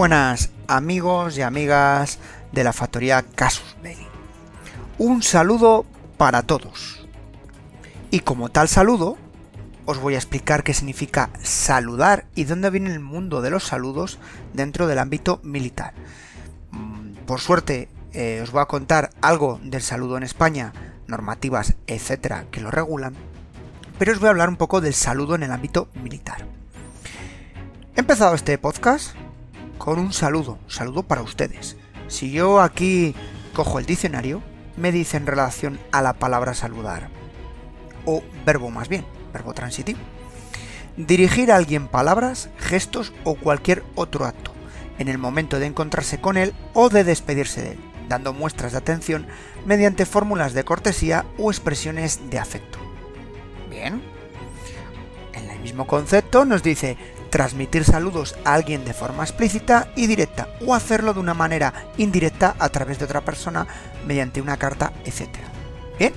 Buenas amigos y amigas de la factoría Casus Belli. Un saludo para todos. Y como tal saludo, os voy a explicar qué significa saludar y dónde viene el mundo de los saludos dentro del ámbito militar. Mm, por suerte, eh, os voy a contar algo del saludo en España, normativas, etcétera, que lo regulan, pero os voy a hablar un poco del saludo en el ámbito militar. He empezado este podcast con un saludo, saludo para ustedes. Si yo aquí cojo el diccionario, me dice en relación a la palabra saludar, o verbo más bien, verbo transitivo. Dirigir a alguien palabras, gestos o cualquier otro acto, en el momento de encontrarse con él o de despedirse de él, dando muestras de atención mediante fórmulas de cortesía o expresiones de afecto. Bien. En el mismo concepto nos dice transmitir saludos a alguien de forma explícita y directa o hacerlo de una manera indirecta a través de otra persona mediante una carta, etc. Bien,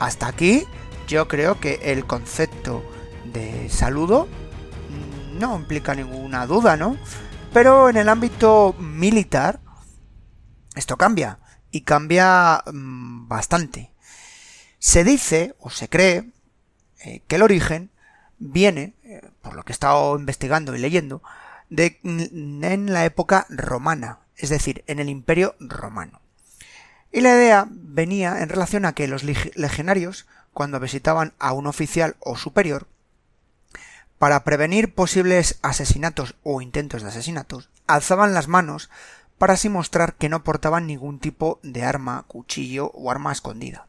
hasta aquí yo creo que el concepto de saludo mm, no implica ninguna duda, ¿no? Pero en el ámbito militar esto cambia y cambia mm, bastante. Se dice o se cree eh, que el origen viene, por lo que he estado investigando y leyendo, de, en la época romana, es decir, en el imperio romano. Y la idea venía en relación a que los legionarios, cuando visitaban a un oficial o superior, para prevenir posibles asesinatos o intentos de asesinatos, alzaban las manos para así mostrar que no portaban ningún tipo de arma, cuchillo o arma escondida.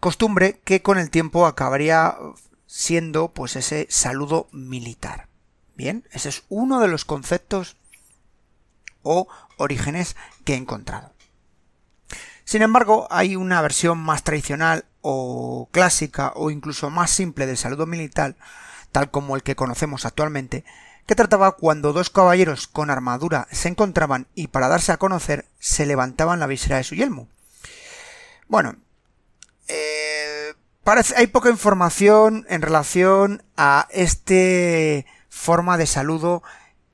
Costumbre que con el tiempo acabaría siendo pues ese saludo militar. Bien, ese es uno de los conceptos o orígenes que he encontrado. Sin embargo, hay una versión más tradicional o clásica o incluso más simple del saludo militar, tal como el que conocemos actualmente, que trataba cuando dos caballeros con armadura se encontraban y para darse a conocer se levantaban la visera de su yelmo. Bueno, hay poca información en relación a este forma de saludo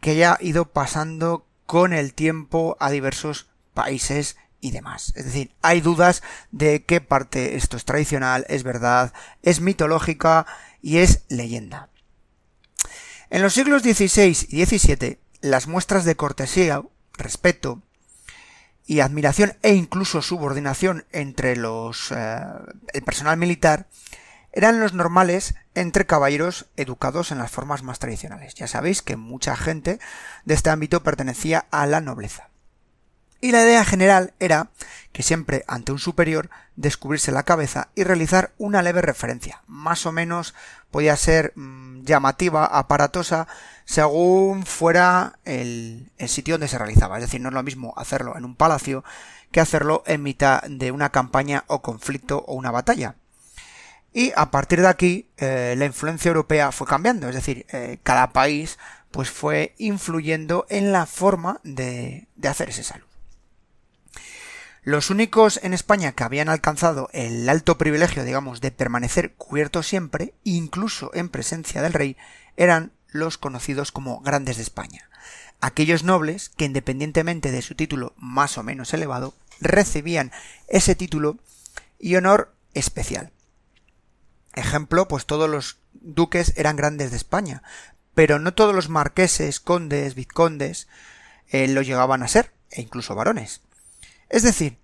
que ya ha ido pasando con el tiempo a diversos países y demás. Es decir, hay dudas de qué parte esto es tradicional, es verdad, es mitológica y es leyenda. En los siglos XVI y XVII, las muestras de cortesía, respeto, y admiración e incluso subordinación entre los eh, el personal militar eran los normales entre caballeros educados en las formas más tradicionales. Ya sabéis que mucha gente de este ámbito pertenecía a la nobleza. Y la idea general era que siempre ante un superior descubrirse la cabeza y realizar una leve referencia. Más o menos podía ser mm, llamativa, aparatosa, según fuera el, sitio donde se realizaba. Es decir, no es lo mismo hacerlo en un palacio que hacerlo en mitad de una campaña o conflicto o una batalla. Y a partir de aquí eh, la influencia europea fue cambiando, es decir, eh, cada país pues fue influyendo en la forma de, de hacer ese saludo. Los únicos en España que habían alcanzado el alto privilegio, digamos, de permanecer cubiertos siempre, incluso en presencia del rey, eran los conocidos como grandes de España, aquellos nobles que independientemente de su título más o menos elevado, recibían ese título y honor especial. Ejemplo, pues todos los duques eran grandes de España, pero no todos los marqueses, condes, vizcondes eh, lo llegaban a ser, e incluso varones. Es decir,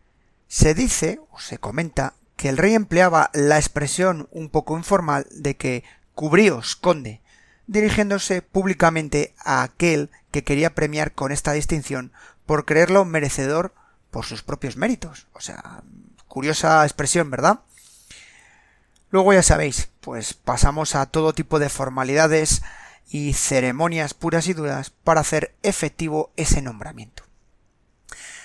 se dice o se comenta que el rey empleaba la expresión un poco informal de que cubríos, conde, dirigiéndose públicamente a aquel que quería premiar con esta distinción por creerlo merecedor por sus propios méritos. O sea, curiosa expresión, ¿verdad? Luego ya sabéis, pues pasamos a todo tipo de formalidades y ceremonias puras y duras para hacer efectivo ese nombramiento.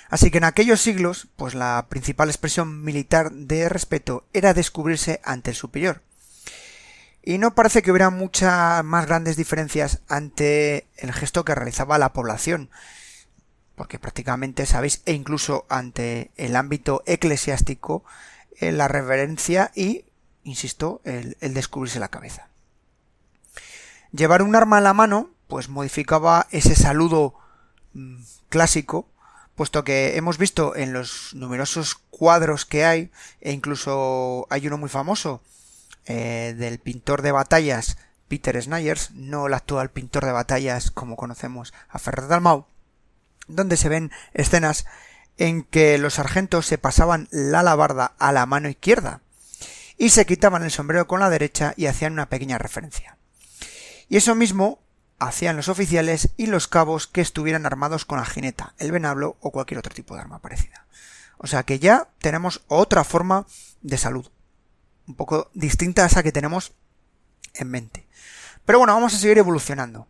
Así que en aquellos siglos, pues la principal expresión militar de respeto era descubrirse ante el superior, y no parece que hubiera muchas más grandes diferencias ante el gesto que realizaba la población, porque prácticamente sabéis, e incluso ante el ámbito eclesiástico, eh, la reverencia y, insisto, el, el descubrirse la cabeza. Llevar un arma a la mano, pues modificaba ese saludo mm, clásico, puesto que hemos visto en los numerosos cuadros que hay, e incluso hay uno muy famoso, eh, del pintor de batallas Peter Snyders, no el actual pintor de batallas como conocemos a Ferrer Dalmau, donde se ven escenas en que los sargentos se pasaban la alabarda a la mano izquierda y se quitaban el sombrero con la derecha y hacían una pequeña referencia. Y eso mismo hacían los oficiales y los cabos que estuvieran armados con la jineta, el venablo o cualquier otro tipo de arma parecida. O sea que ya tenemos otra forma de salud, un poco distinta a esa que tenemos en mente. Pero bueno, vamos a seguir evolucionando.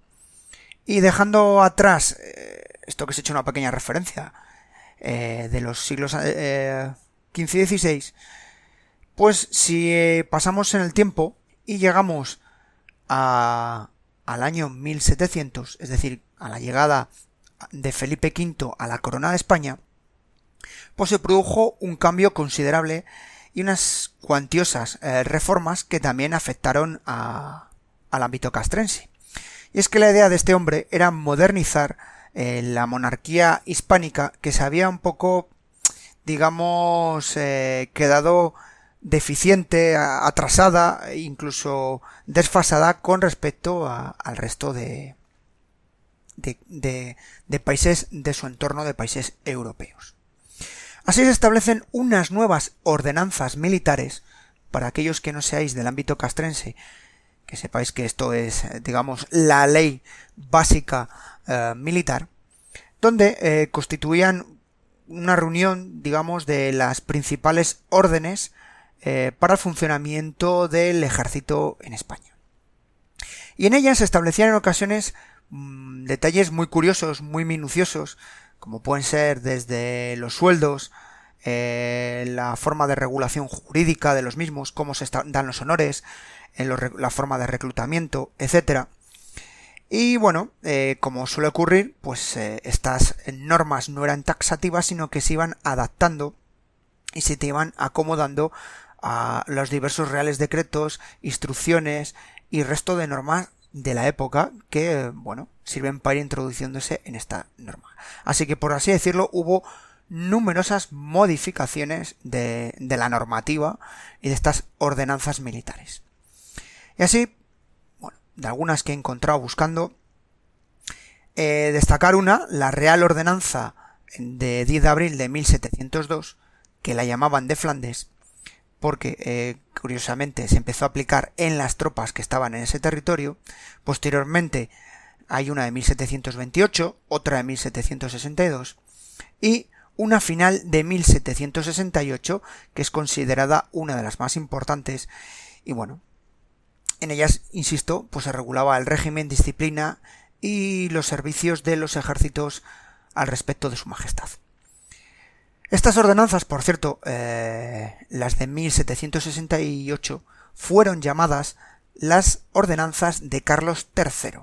Y dejando atrás eh, esto que ha hecho una pequeña referencia eh, de los siglos XV eh, y XVI, pues si pasamos en el tiempo y llegamos a, al año 1700, es decir, a la llegada de Felipe V a la corona de España, pues se produjo un cambio considerable y unas cuantiosas reformas que también afectaron a, al ámbito castrense. Y es que la idea de este hombre era modernizar eh, la monarquía hispánica que se había un poco, digamos, eh, quedado deficiente, atrasada, incluso desfasada con respecto al resto de, de, de, países de su entorno, de países europeos. Así se establecen unas nuevas ordenanzas militares para aquellos que no seáis del ámbito castrense que sepáis que esto es, digamos, la ley básica eh, militar, donde eh, constituían una reunión, digamos, de las principales órdenes eh, para el funcionamiento del ejército en España. Y en ellas se establecían en ocasiones mm, detalles muy curiosos, muy minuciosos, como pueden ser desde los sueldos, la forma de regulación jurídica de los mismos, cómo se dan los honores, en la forma de reclutamiento, etcétera. Y bueno, eh, como suele ocurrir, pues eh, estas normas no eran taxativas, sino que se iban adaptando y se te iban acomodando a los diversos reales decretos, instrucciones y resto de normas de la época que, bueno, sirven para ir introduciéndose en esta norma. Así que, por así decirlo, hubo numerosas modificaciones de, de la normativa y de estas ordenanzas militares. Y así, bueno, de algunas que he encontrado buscando, eh, destacar una, la Real Ordenanza de 10 de abril de 1702, que la llamaban de Flandes, porque eh, curiosamente se empezó a aplicar en las tropas que estaban en ese territorio. Posteriormente hay una de 1728, otra de 1762 y una final de 1768 que es considerada una de las más importantes y bueno, en ellas, insisto, pues se regulaba el régimen, disciplina y los servicios de los ejércitos al respecto de su majestad. Estas ordenanzas, por cierto, eh, las de 1768, fueron llamadas las ordenanzas de Carlos III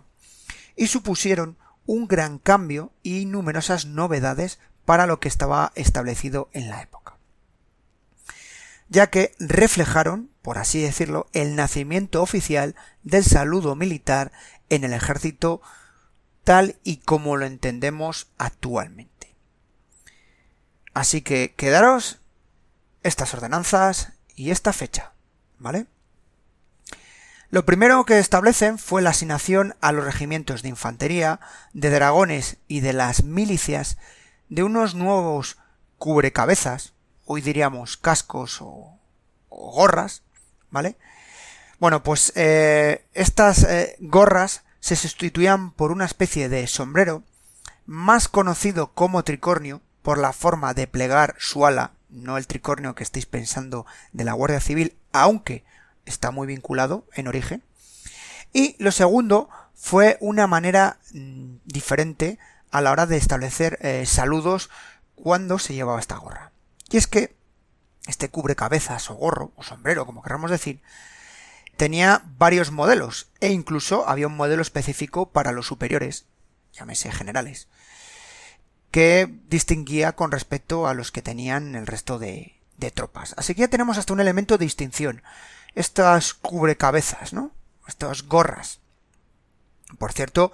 y supusieron un gran cambio y numerosas novedades para lo que estaba establecido en la época, ya que reflejaron por así decirlo, el nacimiento oficial del saludo militar en el ejército tal y como lo entendemos actualmente. Así que quedaros estas ordenanzas y esta fecha, ¿vale? Lo primero que establecen fue la asignación a los regimientos de infantería, de dragones y de las milicias de unos nuevos cubrecabezas, hoy diríamos cascos o, gorras, ¿vale? Bueno, pues eh, estas eh, gorras se sustituían por una especie de sombrero más conocido como tricornio por la forma de plegar su ala, no el tricornio que estáis pensando de la Guardia Civil, aunque está muy vinculado en origen. Y lo segundo fue una manera mm, diferente a la hora de establecer eh, saludos cuando se llevaba esta gorra. Y es que este cubrecabezas o gorro o sombrero, como queramos decir, tenía varios modelos e incluso había un modelo específico para los superiores, llámese generales, que distinguía con respecto a los que tenían el resto de, de tropas. Así que ya tenemos hasta un elemento de distinción. Estas cubrecabezas, ¿no? Estas gorras. Por cierto,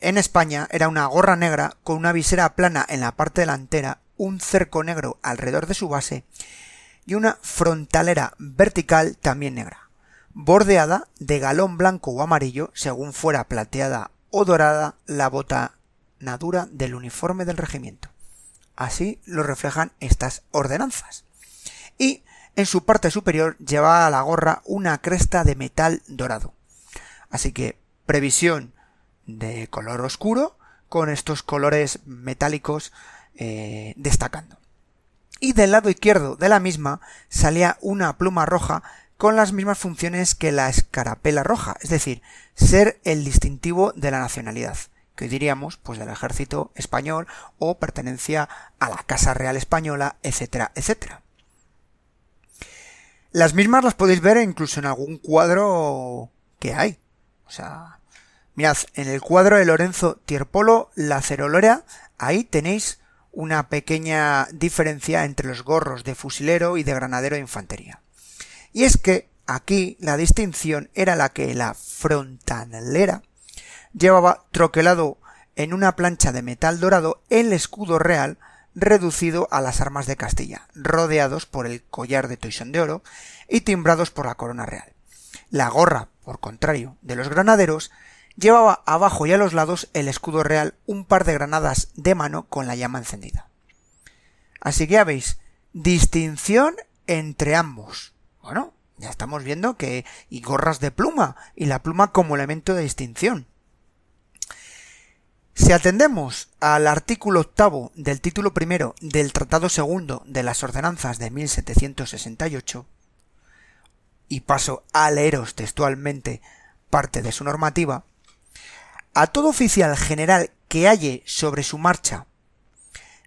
En España era una gorra negra con una visera plana en la parte delantera, un cerco negro alrededor de su base y una frontalera vertical también negra, bordeada de galón blanco o amarillo según fuera plateada o dorada la botanadura del uniforme del regimiento. Así lo reflejan estas ordenanzas. Y en su parte superior llevaba a la gorra una cresta de metal dorado. Así que previsión de color oscuro con estos colores metálicos eh, destacando. Y del lado izquierdo de la misma salía una pluma roja con las mismas funciones que la escarapela roja, es decir, ser el distintivo de la nacionalidad, que diríamos pues del ejército español o pertenencia a la Casa Real Española, etcétera, etcétera. Las mismas las podéis ver incluso en algún cuadro que hay. O sea, mirad, en el cuadro de Lorenzo Tierpolo, la cerolera, ahí tenéis una pequeña diferencia entre los gorros de fusilero y de granadero de infantería. Y es que aquí la distinción era la que la frontalera llevaba troquelado en una plancha de metal dorado el escudo real reducido a las armas de Castilla, rodeados por el collar de toisón de oro y timbrados por la corona real. La gorra, por contrario, de los granaderos, llevaba abajo y a los lados el escudo real un par de granadas de mano con la llama encendida. Así que ya veis, distinción entre ambos. Bueno, ya estamos viendo que y gorras de pluma y la pluma como elemento de distinción. Si atendemos al artículo octavo del título primero del Tratado segundo de las Ordenanzas de 1768, y paso a leeros textualmente parte de su normativa, a todo oficial general que halle sobre su marcha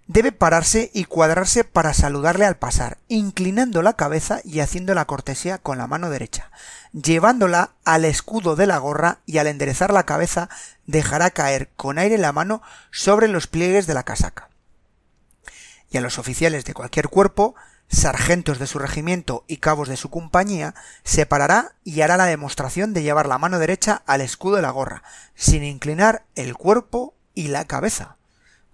debe pararse y cuadrarse para saludarle al pasar, inclinando la cabeza y haciendo la cortesía con la mano derecha, llevándola al escudo de la gorra y al enderezar la cabeza dejará caer con aire la mano sobre los pliegues de la casaca. Y a los oficiales de cualquier cuerpo, sargentos de su regimiento y cabos de su compañía, se parará y hará la demostración de llevar la mano derecha al escudo de la gorra, sin inclinar el cuerpo y la cabeza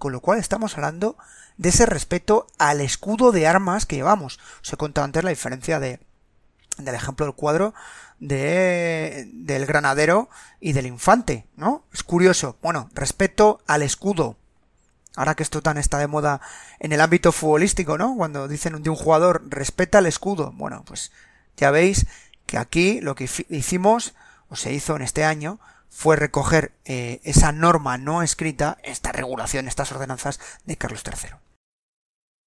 con lo cual estamos hablando de ese respeto al escudo de armas que llevamos. Os he contado antes la diferencia de, del ejemplo del cuadro de, del granadero y del infante, ¿no? Es curioso. Bueno, respeto al escudo. Ahora que esto tan está de moda en el ámbito futbolístico, ¿no? Cuando dicen de un jugador, respeta el escudo. Bueno, pues ya veis que aquí lo que hicimos, o se hizo en este año, fue recoger eh, esa norma no escrita, esta regulación, estas ordenanzas de Carlos III.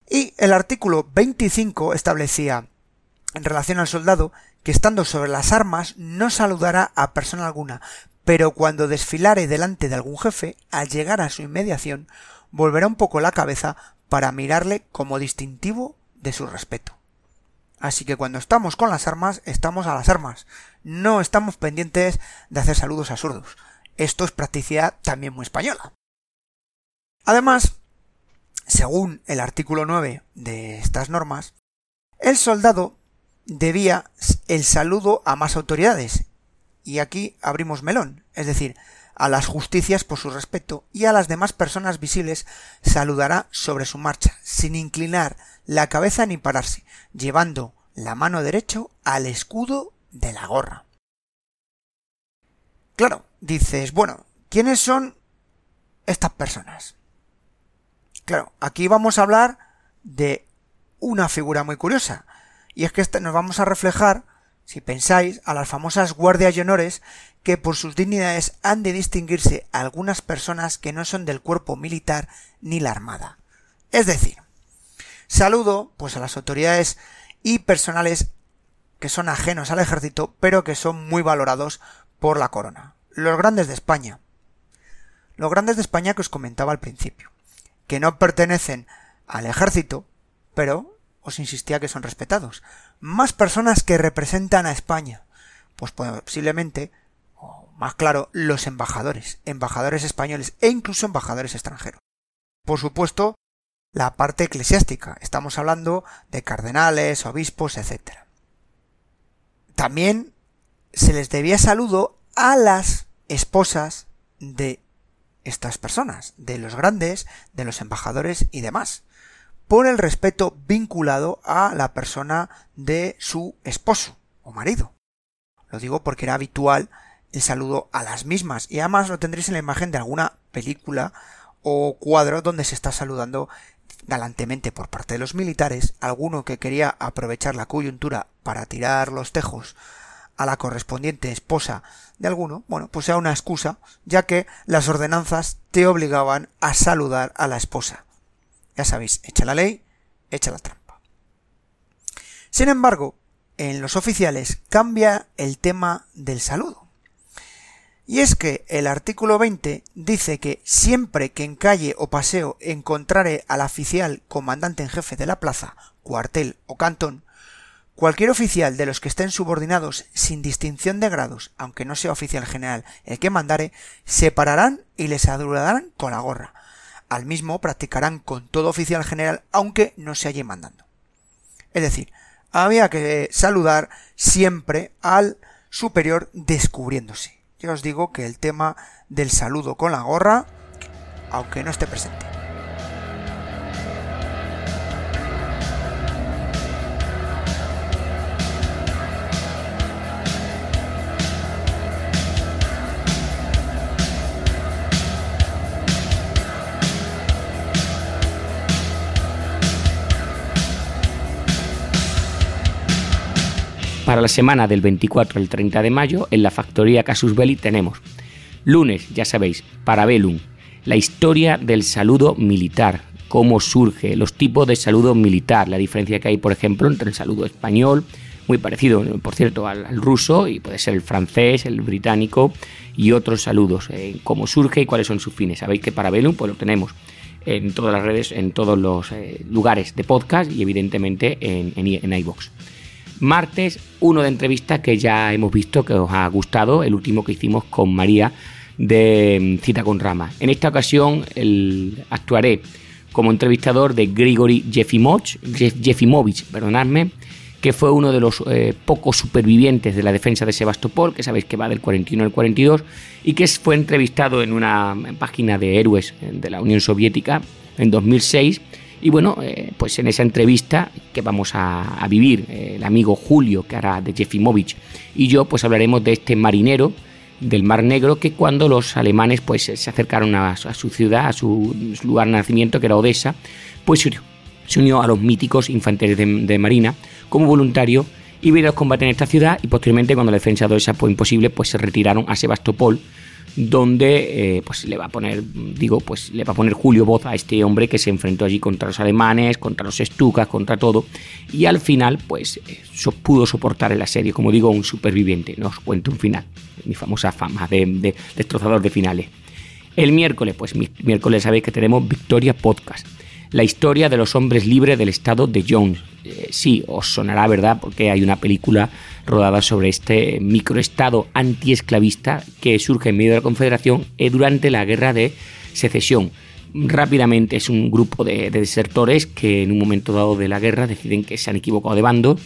Y el artículo 25 establecía, en relación al soldado, que estando sobre las armas no saludará a persona alguna, pero cuando desfilare delante de algún jefe, al llegar a su inmediación, volverá un poco la cabeza para mirarle como distintivo de su respeto. Así que cuando estamos con las armas, estamos a las armas. No estamos pendientes de hacer saludos absurdos. Esto es practicidad también muy española. Además, según el artículo 9 de estas normas, el soldado debía el saludo a más autoridades. Y aquí abrimos melón, es decir, a las justicias por su respeto y a las demás personas visibles saludará sobre su marcha, sin inclinar la cabeza ni pararse, llevando la mano derecho al escudo de la gorra. Claro, dices, bueno, ¿quiénes son estas personas? Claro, aquí vamos a hablar de una figura muy curiosa, y es que nos vamos a reflejar, si pensáis, a las famosas guardias y honores que por sus dignidades han de distinguirse algunas personas que no son del cuerpo militar ni la armada. Es decir, saludo pues a las autoridades y personales que son ajenos al ejército, pero que son muy valorados por la corona. Los grandes de España. Los grandes de España que os comentaba al principio, que no pertenecen al ejército, pero os insistía que son respetados. Más personas que representan a España. Pues posiblemente, o más claro, los embajadores, embajadores españoles e incluso embajadores extranjeros. Por supuesto, la parte eclesiástica. Estamos hablando de cardenales, obispos, etc. También se les debía saludo a las esposas de estas personas, de los grandes, de los embajadores y demás, por el respeto vinculado a la persona de su esposo o marido. Lo digo porque era habitual el saludo a las mismas y además lo tendréis en la imagen de alguna película o cuadro donde se está saludando galantemente por parte de los militares, alguno que quería aprovechar la coyuntura para tirar los tejos a la correspondiente esposa de alguno, bueno, pues sea una excusa, ya que las ordenanzas te obligaban a saludar a la esposa. Ya sabéis, echa la ley, echa la trampa. Sin embargo, en los oficiales cambia el tema del saludo. Y es que el artículo 20 dice que siempre que en calle o paseo encontrare al oficial comandante en jefe de la plaza, cuartel o cantón, cualquier oficial de los que estén subordinados sin distinción de grados, aunque no sea oficial general el que mandare, se pararán y les saludarán con la gorra. Al mismo practicarán con todo oficial general aunque no se halle mandando. Es decir, había que saludar siempre al superior descubriéndose. Ya os digo que el tema del saludo con la gorra, aunque no esté presente. Para la semana del 24 al 30 de mayo, en la factoría Casus Belli tenemos lunes, ya sabéis, Parabellum, la historia del saludo militar, cómo surge, los tipos de saludo militar, la diferencia que hay, por ejemplo, entre el saludo español, muy parecido, por cierto, al, ruso, y puede ser el francés, el británico y otros saludos, eh, cómo surge y cuáles son sus fines. Sabéis que Parabellum pues lo tenemos en todas las redes, en todos los eh, lugares de podcast y evidentemente en, en. Martes, uno de entrevistas que ya hemos visto que os ha gustado, el último que hicimos con María de mm, Cita con Rama. En esta ocasión actuaré como entrevistador de Grigori Jefimovich, perdonadme, que fue uno de los eh, pocos supervivientes de la defensa de Sebastopol, que sabéis que va del 41 al 42, y que fue entrevistado en una página de héroes de la Unión Soviética en 2006 y bueno, eh, pues en esa entrevista que vamos a, vivir, eh, el amigo Julio, que hará de Jefimovich, y yo, pues hablaremos de este marinero del Mar Negro que cuando los alemanes pues se acercaron a, su ciudad, a su, lugar de nacimiento, que era Odessa, pues se unió, a los míticos infanteros de, Marina como voluntario y vino a combate en esta ciudad y posteriormente cuando la defensa de Odessa fue imposible, pues se retiraron a Sebastopol donde eh, pues le va a poner, digo, pues le va a poner Julio voz a este hombre que se enfrentó allí contra los alemanes, contra los estucas, contra todo, y al final, pues eh, pudo soportar el asedio, como digo, un superviviente. No os cuento un final, mi famosa fama de, destrozador de finales. El miércoles, pues miércoles sabéis que tenemos Victoria Podcast la historia de los hombres libres del estado de Jones. Eh, sí, os sonará, ¿verdad? Porque hay una película rodada sobre este microestado antiesclavista que surge en medio de la Confederación eh, durante la guerra de secesión. Rápidamente es un grupo de, de desertores que en un momento dado de la guerra deciden que se han equivocado de bando,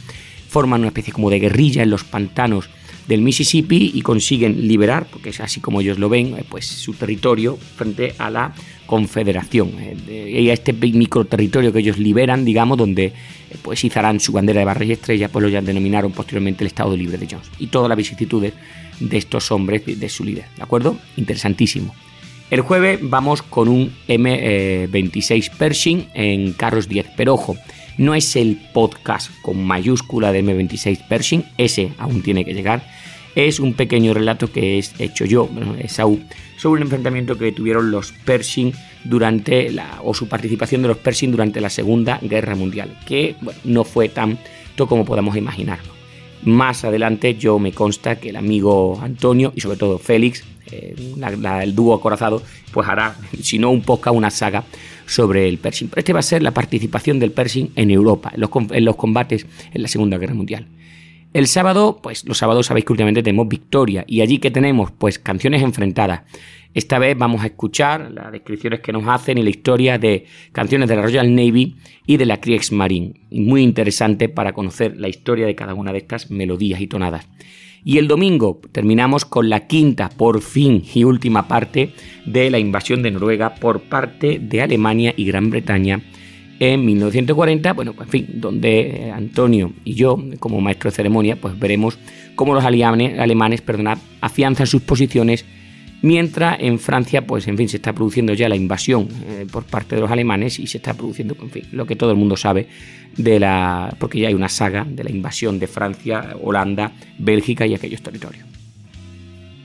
forman una especie como de guerrilla en los pantanos del Mississippi y consiguen liberar, porque es así como ellos lo ven, eh, pues su territorio frente a la Confederación. Eh, y a este micro territorio que ellos liberan, digamos, donde eh, pues izarán su bandera de barras y estrellas, pues lo ya denominaron posteriormente el Estado Libre de Jones. Y todas las vicisitudes de estos hombres, de su líder, ¿de acuerdo? Interesantísimo. El jueves vamos con un M26 Pershing en carros 10, pero ojo, no es el podcast con mayúscula de M26 Pershing, ese aún tiene que llegar. Es un pequeño relato que he hecho yo, bueno, sobre un enfrentamiento que tuvieron los Pershing durante la, o su participación de los Pershing durante la Segunda Guerra Mundial, que no fue tanto como podamos imaginarlo. Más adelante yo me consta que el amigo Antonio y sobre todo Félix, eh, el dúo acorazado, pues hará, si no un podcast, una saga sobre el Pershing. Pero este va a ser la participación del Pershing en Europa, en los, combates en la Segunda Guerra Mundial. El sábado, pues los sábados sabéis que últimamente tenemos Victoria y allí que tenemos pues canciones enfrentadas. Esta vez vamos a escuchar las descripciones que nos hacen y la historia de canciones de la Royal Navy y de la Kriegsmarine. Muy interesante para conocer la historia de cada una de estas melodías y tonadas. Y el domingo terminamos con la quinta, por fin y última parte de la invasión de Noruega por parte de Alemania y Gran Bretaña en 1940, bueno, en fin, donde eh, Antonio y yo, como maestro de ceremonia, pues veremos cómo los alemanes, alemanes afianzan sus posiciones, mientras en Francia, pues en fin, se está produciendo ya la invasión eh, por parte de los alemanes y se está produciendo, en fin, lo que todo el mundo sabe de la, porque ya hay una saga de la invasión de Francia, Holanda, Bélgica y aquellos territorios.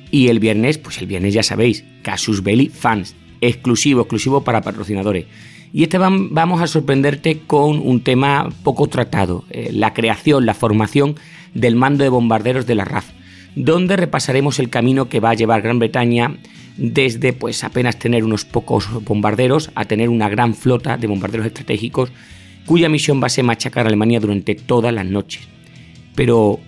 Y el viernes, pues el viernes ya sabéis, Casus Belli Fans, exclusivo, exclusivo para patrocinadores. Y este vamos a sorprenderte con un tema poco tratado, eh, la creación, la formación del mando de bombarderos de la RAF, donde repasaremos el camino que va a llevar Gran Bretaña desde pues apenas tener unos pocos bombarderos a tener una gran flota de bombarderos estratégicos cuya misión va a ser machacar a Alemania durante todas las noches. Pero,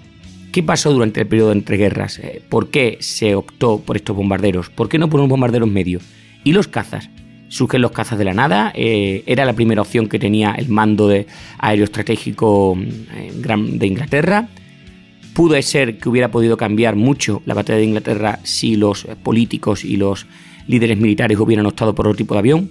¿qué pasó durante el periodo de entreguerras? Eh, ¿Por qué se optó por estos bombarderos? ¿Por qué no por unos bombarderos medios? ¿Y los cazas? surgen los cazas de la nada. Eh, era la primera opción que tenía el mando de aeroestratégico mm, de Inglaterra. Pudo ser que hubiera podido cambiar mucho la batalla de Inglaterra si los políticos y los líderes militares hubieran optado por otro tipo de avión.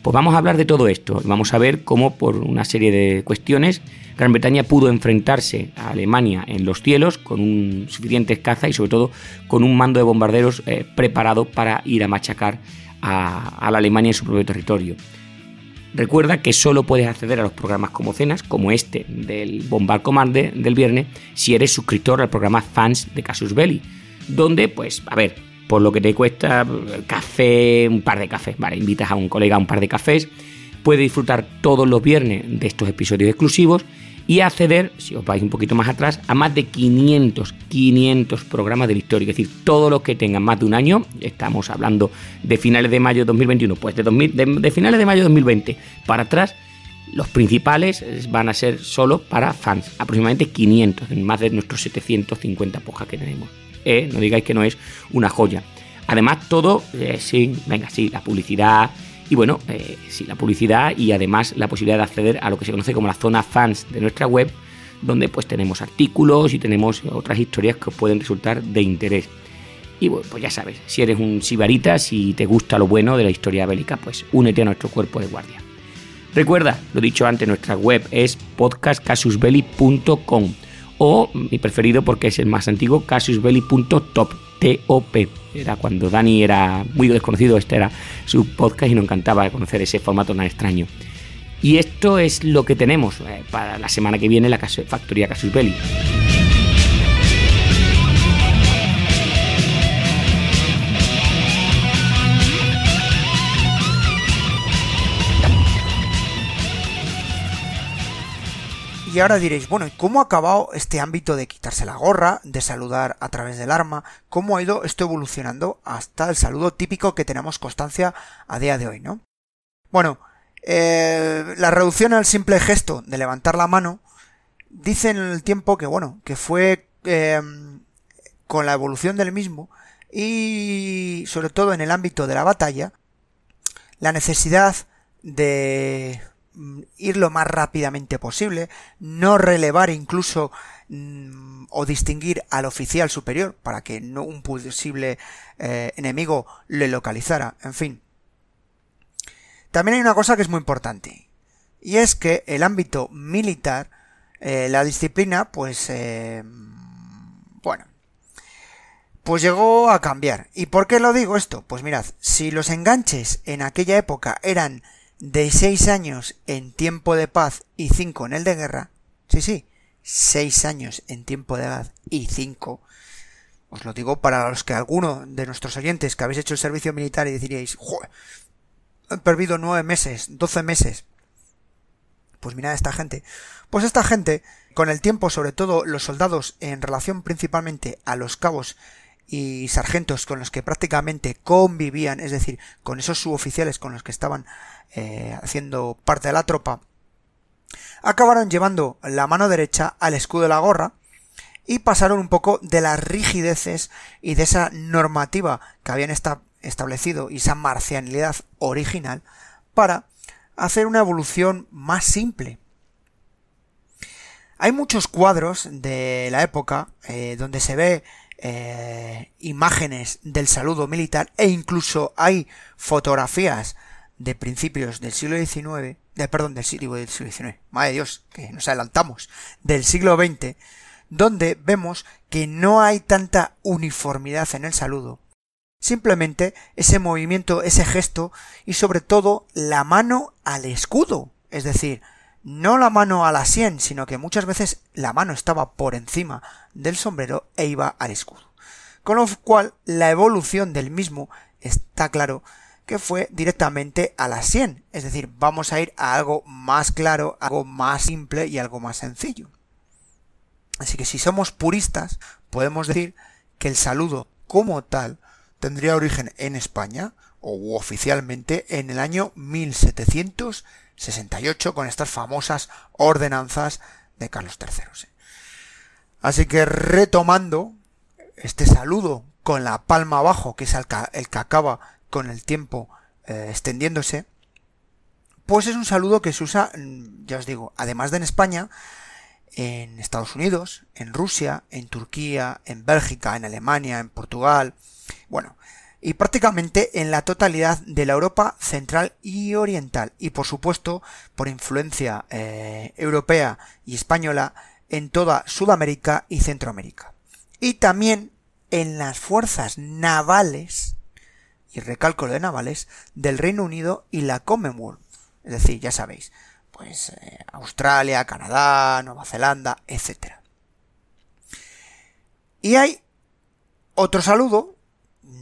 Pues vamos a hablar de todo esto. Vamos a ver cómo por una serie de cuestiones Gran Bretaña pudo enfrentarse a Alemania en los cielos con un suficiente caza y sobre todo con un mando de bombarderos eh, preparado para ir a machacar a, la Alemania en su propio territorio. Recuerda que solo puedes acceder a los programas como cenas, como este del Bombard Commander del viernes, si eres suscriptor al programa Fans de Casus Belli, donde, pues, a ver, por lo que te cuesta café, un par de cafés, vale, invitas a un colega a un par de cafés, puedes disfrutar todos los viernes de estos episodios exclusivos y acceder, si os vais un poquito más atrás, a más de 500, 500 programas de la historia. Es decir, todos los que tengan más de un año, estamos hablando de finales de mayo de 2021, pues de, de, finales de mayo de 2020 para atrás, los principales van a ser solo para fans, aproximadamente 500, en más de nuestros 750 podcasts que tenemos. Eh, no digáis que no es una joya. Además, todo, eh, sí, venga, sí, la publicidad, y bueno, eh, sí, la publicidad y además la posibilidad de acceder a lo que se conoce como la zona fans de nuestra web, donde pues tenemos artículos y tenemos otras historias que os pueden resultar de interés. Y bueno, pues ya sabes, si eres un sibarita, si te gusta lo bueno de la historia bélica, pues únete a nuestro cuerpo de guardia. Recuerda, lo dicho antes, nuestra web es podcastcasusbelli.com o mi preferido porque es el más antiguo, casusbelli.top. T-O-P. Era cuando Dani era muy desconocido, este era su podcast y nos encantaba conocer ese formato tan extraño. Y esto es lo que tenemos eh, para la semana que viene la Factoría Casus Belli. Y ahora diréis, bueno, ¿y cómo ha acabado este ámbito de quitarse la gorra, de saludar a través del arma? ¿Cómo ha ido esto evolucionando hasta el saludo típico que tenemos constancia a día de hoy, ¿no? Bueno, eh, la reducción al simple gesto de levantar la mano dice en el tiempo que, bueno, que fue em, con la evolución del mismo y sobre todo en el ámbito de la batalla, la necesidad de ir lo más rápidamente posible, no relevar incluso mm, o distinguir al oficial superior para que no un posible eh, enemigo le localizara, en fin. También hay una cosa que es muy importante, y es que el ámbito militar, eh, la disciplina, pues, eh, bueno, pues llegó a cambiar. ¿Y por qué lo digo esto? Pues mirad, si los enganches en aquella época eran de seis años en tiempo de paz y cinco en el de guerra, sí, sí, seis años en tiempo de paz y cinco, os lo digo para los que alguno de nuestros oyentes que habéis hecho el servicio militar y diríais, Joder, he perdido nueve meses, doce meses. Pues mirad esta gente. Pues esta gente, con el tiempo, sobre todo los soldados, en relación principalmente a los cabos y sargentos con los que prácticamente convivían, es decir, con esos suboficiales con los que estaban eh, haciendo parte de la tropa, acabaron llevando la mano derecha al escudo de la gorra y pasaron un poco de las rigideces y de esa normativa que habían establecido y esa marcianidad original para hacer una evolución más simple. Hay muchos cuadros de la época eh, donde se ve eh, imágenes del saludo militar e incluso hay fotografías de principios del siglo XIX, de, perdón, del siglo, del siglo XIX, madre Dios, que nos adelantamos, del siglo XX, donde vemos que no hay tanta uniformidad en el saludo. Simplemente ese movimiento, ese gesto y sobre todo la mano al escudo, es decir, no la mano a la sien, sino que muchas veces la mano estaba por encima del sombrero e iba al escudo. Con lo cual la evolución del mismo está claro que fue directamente a la sien, es decir, vamos a ir a algo más claro, algo más simple y algo más sencillo. Así que si somos puristas, podemos decir que el saludo como tal tendría origen en España, o oficialmente en el año 1768 con estas famosas ordenanzas de Carlos III. Así que retomando este saludo con la palma abajo, que es el que acaba con el tiempo eh, extendiéndose, pues es un saludo que se usa, mm, ya os digo, además de en España, en Estados Unidos, en Rusia, en Turquía, en Bélgica, en Alemania, en Portugal, bueno, y prácticamente en la totalidad de la Europa central y oriental, y por supuesto, por influencia eh, europea y española, en toda Sudamérica y Centroamérica. Y también en las fuerzas navales y recálculo de navales del Reino Unido y la Commonwealth. Es decir, ya sabéis, pues eh, Australia, Canadá, Nueva Zelanda, etc. Y hay otro saludo,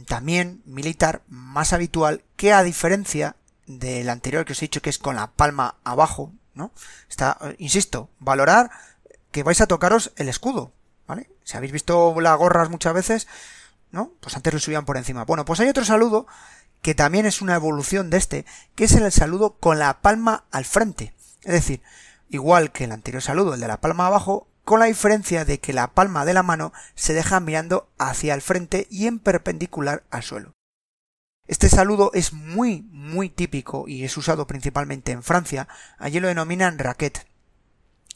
también militar, más habitual, que a diferencia del anterior que os he dicho que es con la palma abajo, ¿no? Está, eh, insisto, valorar que vais a tocaros el escudo, ¿vale? Si habéis visto las gorras muchas veces, ¿no? Pues antes lo subían por encima. Bueno, pues hay otro saludo que también es una evolución de este, que es el saludo con la palma al frente. Es decir, igual que el anterior saludo, el de la palma abajo, con la diferencia de que la palma de la mano se deja mirando hacia el frente y en perpendicular al suelo. Este saludo es muy, muy típico y es usado principalmente en Francia, allí lo denominan raquette.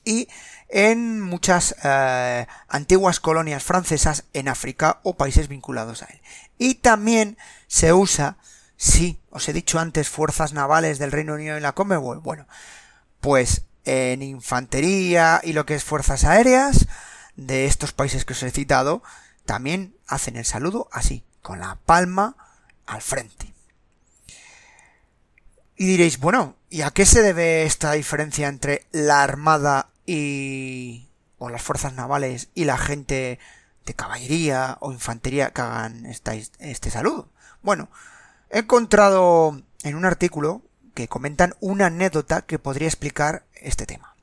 Y en muchas eh, antiguas colonias francesas en África o países vinculados a él. Y también se usa, sí, os he dicho antes, fuerzas navales del Reino Unido en la Commonwealth. Bueno, pues en infantería y lo que es fuerzas aéreas de estos países que os he citado, también hacen el saludo así, con la palma al frente. Y diréis, bueno, ¿y a qué se debe esta diferencia entre la Armada y o las fuerzas navales y la gente de caballería o infantería que hagan este saludo. Bueno, he encontrado en un artículo que comentan una anécdota que podría explicar este tema.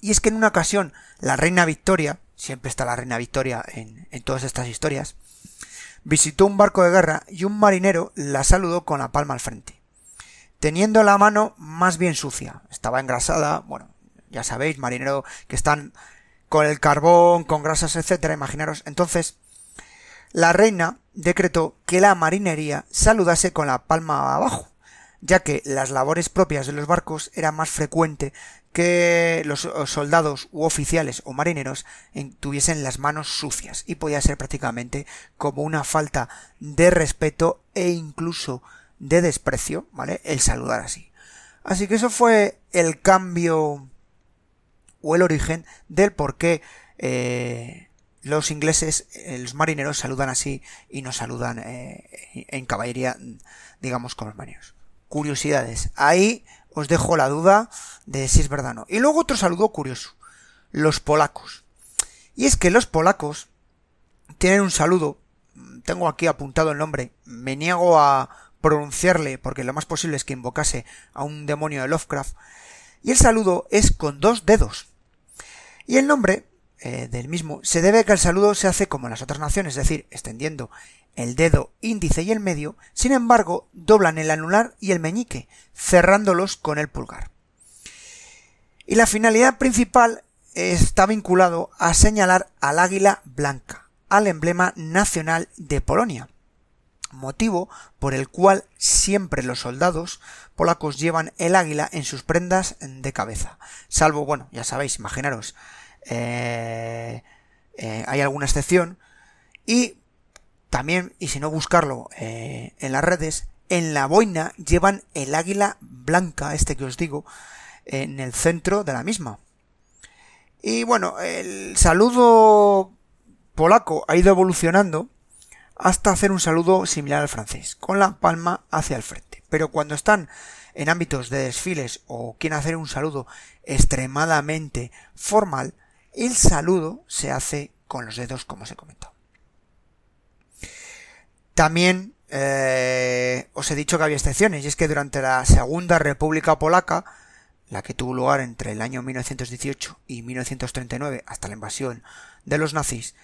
Y es que en una ocasión la reina Victoria, siempre está la reina Victoria en, todas estas historias, visitó un barco de guerra y un marinero la saludó con la palma al frente, teniendo la mano más bien sucia, estaba engrasada, bueno, ya sabéis, marinero que están con el carbón, con grasas, etcétera, imaginaros. Entonces, la reina decretó que la marinería saludase con la palma abajo, ya que las labores propias de los barcos era más frecuente que los soldados u oficiales o marineros tuviesen las manos sucias y podía ser prácticamente como una falta de respeto e incluso de desprecio, ¿vale? El saludar así. Así que eso fue el cambio o el origen del por qué eh, los ingleses, eh, los marineros saludan así y no saludan eh, en caballería, digamos, con los marineros. Curiosidades. Ahí os dejo la duda de si es verdad o no. Y luego otro saludo curioso. Los polacos. Y es que los polacos tienen un saludo. Tengo aquí apuntado el nombre. Me niego a pronunciarle porque lo más posible es que invocase a un demonio de Lovecraft. Y el saludo es con dos dedos. Y el nombre eh, del mismo se debe que el saludo se hace como en las otras naciones, es decir, extendiendo el dedo índice y el medio, sin embargo, doblan el anular y el meñique, cerrándolos con el pulgar. Y la finalidad principal está vinculado a señalar al águila blanca, al emblema nacional de Polonia, motivo por el cual siempre los soldados polacos llevan el águila en sus prendas de cabeza, salvo, bueno, ya sabéis, imaginaros, eh, hay alguna excepción. Y también, y si no buscarlo en las redes, en la boina llevan el águila blanca, este que os digo, en el centro de la misma. Y bueno, el saludo polaco ha ido evolucionando hasta hacer un saludo similar al francés, con la palma hacia el frente. Pero cuando están en ámbitos de desfiles o quieren hacer un saludo extremadamente formal, el saludo se hace con los dedos, como os he comentado. También eh, os he dicho que había excepciones, y es que durante la Segunda República Polaca, la que tuvo lugar entre el año 1918 y 1939 hasta la invasión de los nazis,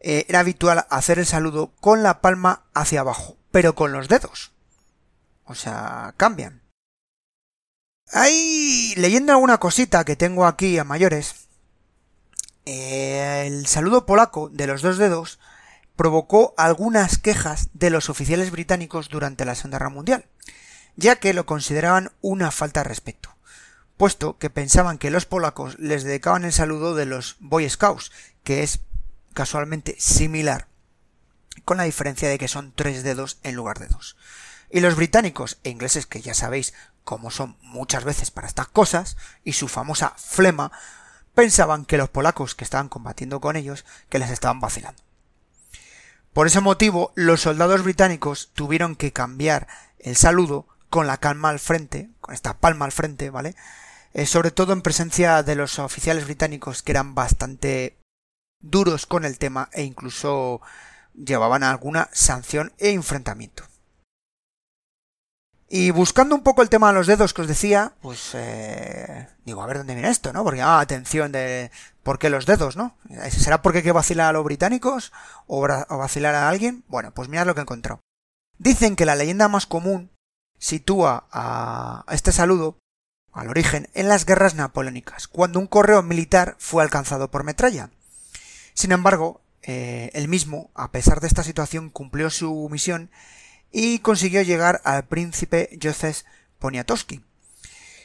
eh, era habitual hacer el saludo con la palma hacia abajo, pero con los dedos. O sea, cambian. Hay leyendo alguna cosita que tengo aquí a mayores. El saludo polaco de los dos dedos provocó algunas quejas de los oficiales británicos durante la Segunda Guerra Mundial, ya que lo consideraban una falta de respeto, puesto que pensaban que los polacos les dedicaban el saludo de los Boy Scouts, que es casualmente similar, con la diferencia de que son tres dedos en lugar de dos. Y los británicos e ingleses, que ya sabéis cómo son muchas veces para estas cosas, y su famosa flema, pensaban que los polacos que estaban combatiendo con ellos, que les estaban vacilando. Por ese motivo, los soldados británicos tuvieron que cambiar el saludo con la calma al frente, con esta palma al frente, ¿vale? Eh, sobre todo en presencia de los oficiales británicos que eran bastante duros con el tema e incluso llevaban alguna sanción e enfrentamiento. Y buscando un poco el tema de los dedos que os decía, pues eh, digo, a ver dónde viene esto, ¿no? Porque, ah, atención de por qué los dedos, ¿no? ¿Será porque hay que vacilar a los británicos o, vacilar a alguien? Bueno, pues mirad lo que he encontrado. Dicen que la leyenda más común sitúa a este saludo, al origen, en las guerras napoleónicas, cuando un correo militar fue alcanzado por metralla. Sin embargo, eh, el mismo, a pesar de esta situación, cumplió su misión y consiguió llegar al príncipe Joseph Poniatowski.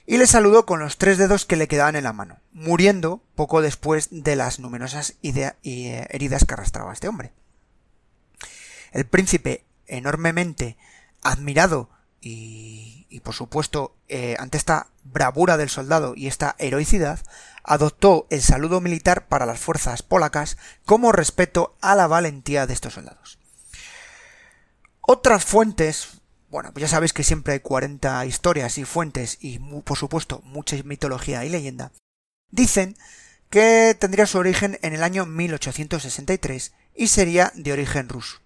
Y le saludó con los tres dedos que le quedaban en la mano, muriendo poco después de las numerosas eh, heridas que arrastraba este hombre. El príncipe, enormemente admirado y, por supuesto eh, ante esta bravura del soldado y esta heroicidad, adoptó el saludo militar para las fuerzas polacas como respeto a la valentía de estos soldados. Otras fuentes, bueno, pues ya sabéis que siempre hay 40 historias y fuentes y por supuesto mucha mitología y leyenda, dicen que tendría su origen en el año 1863 y sería de origen ruso,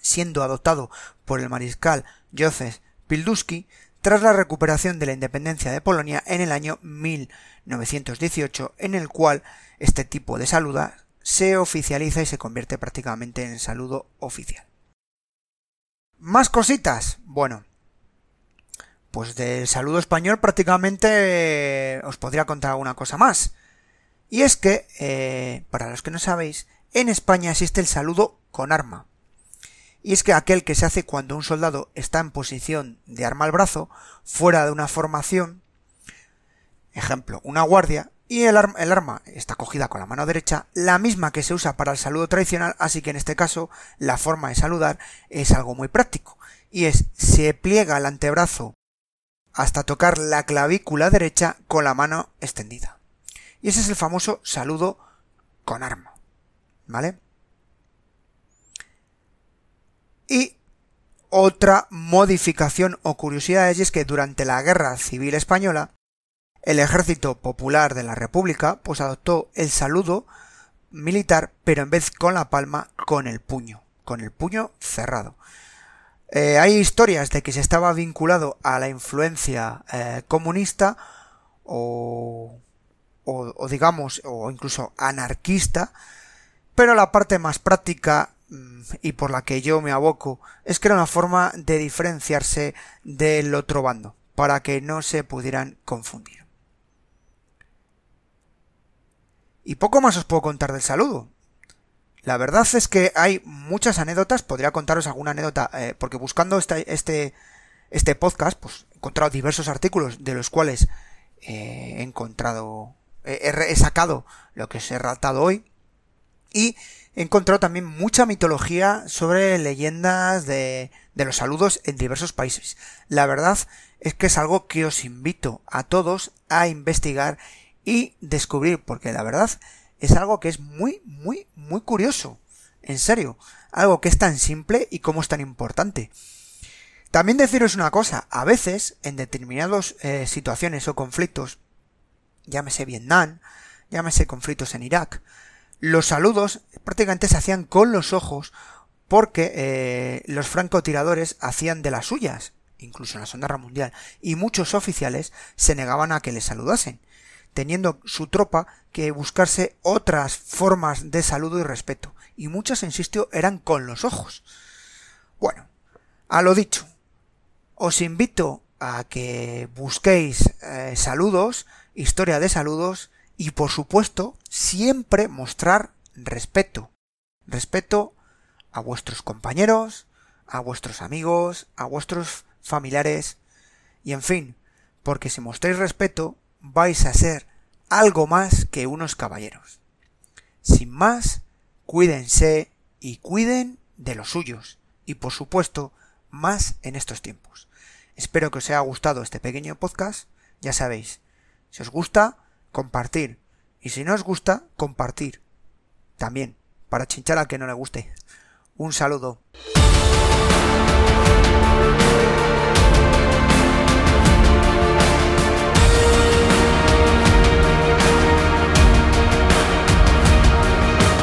siendo adoptado por el mariscal Józef Pilduski tras la recuperación de la independencia de Polonia en el año 1918, en el cual este tipo de saluda se oficializa y se convierte prácticamente en saludo oficial. Más cositas. Bueno, pues del saludo español prácticamente eh, os podría contar alguna cosa más. Y es que, eh, para los que no sabéis, en España existe el saludo con arma. Y es que aquel que se hace cuando un soldado está en posición de arma al brazo, fuera de una formación, ejemplo, una guardia, y el, arma está cogida con la mano derecha, la misma que se usa para el saludo tradicional, así que en este caso la forma de saludar es algo muy práctico, y es se pliega el antebrazo hasta tocar la clavícula derecha con la mano extendida. Y ese es el famoso saludo con arma. ¿Vale? Y otra modificación o curiosidad es que durante la Guerra Civil Española, el ejército popular de la República pues adoptó el saludo militar, pero en vez con la palma, con el puño, con el puño cerrado. Eh, hay historias de que se estaba vinculado a la influencia eh, comunista o, o, digamos, o incluso anarquista, pero la parte más práctica mm, y por la que yo me aboco es que era una forma de diferenciarse del otro bando, para que no se pudieran confundir. Y poco más os puedo contar del saludo. La verdad es que hay muchas anécdotas, podría contaros alguna anécdota, eh, porque buscando este, este, este podcast, pues he encontrado diversos artículos de los cuales eh, he encontrado he, sacado lo que os he relatado hoy y he encontrado también mucha mitología sobre leyendas de, de los saludos en diversos países. La verdad es que es algo que os invito a todos a investigar y descubrir, porque la verdad es algo que es muy, muy, muy curioso. En serio, algo que es tan simple y como es tan importante. También deciros una cosa, a veces, en determinadas eh, situaciones o conflictos, llámese Vietnam, llámese conflictos en Irak, los saludos prácticamente se hacían con los ojos porque eh, los francotiradores hacían de las suyas, incluso en la Segunda Guerra Mundial, y muchos oficiales se negaban a que les saludasen, teniendo su tropa que buscarse otras formas de saludo y respeto, y muchas, insisto, eran con los ojos. Bueno, a lo dicho, os invito a que busquéis eh, saludos, historia de saludos, y por supuesto, siempre mostrar respeto. Respeto a vuestros compañeros, a vuestros amigos, a vuestros familiares, y en fin, porque si mostráis respeto, vais a ser algo más que unos caballeros. Sin más, cuídense y cuiden de los suyos, y por supuesto, más en estos tiempos. Espero que os haya gustado este pequeño podcast, ya sabéis, si os gusta, compartir, y si no os gusta, compartir. También, para chinchar al que no le guste. Un saludo.